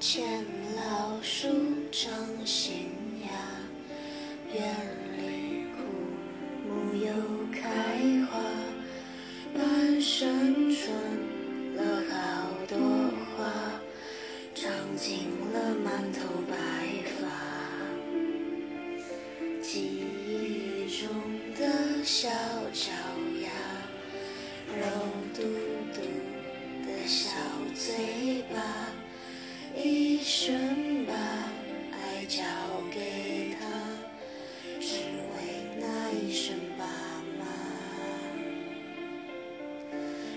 见老树长新芽，院里枯木又开花，半生存了好多花，长尽了满头白发。记忆中的小脚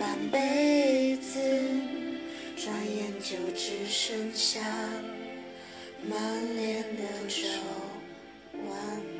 半辈子，转眼就只剩下满脸的皱纹。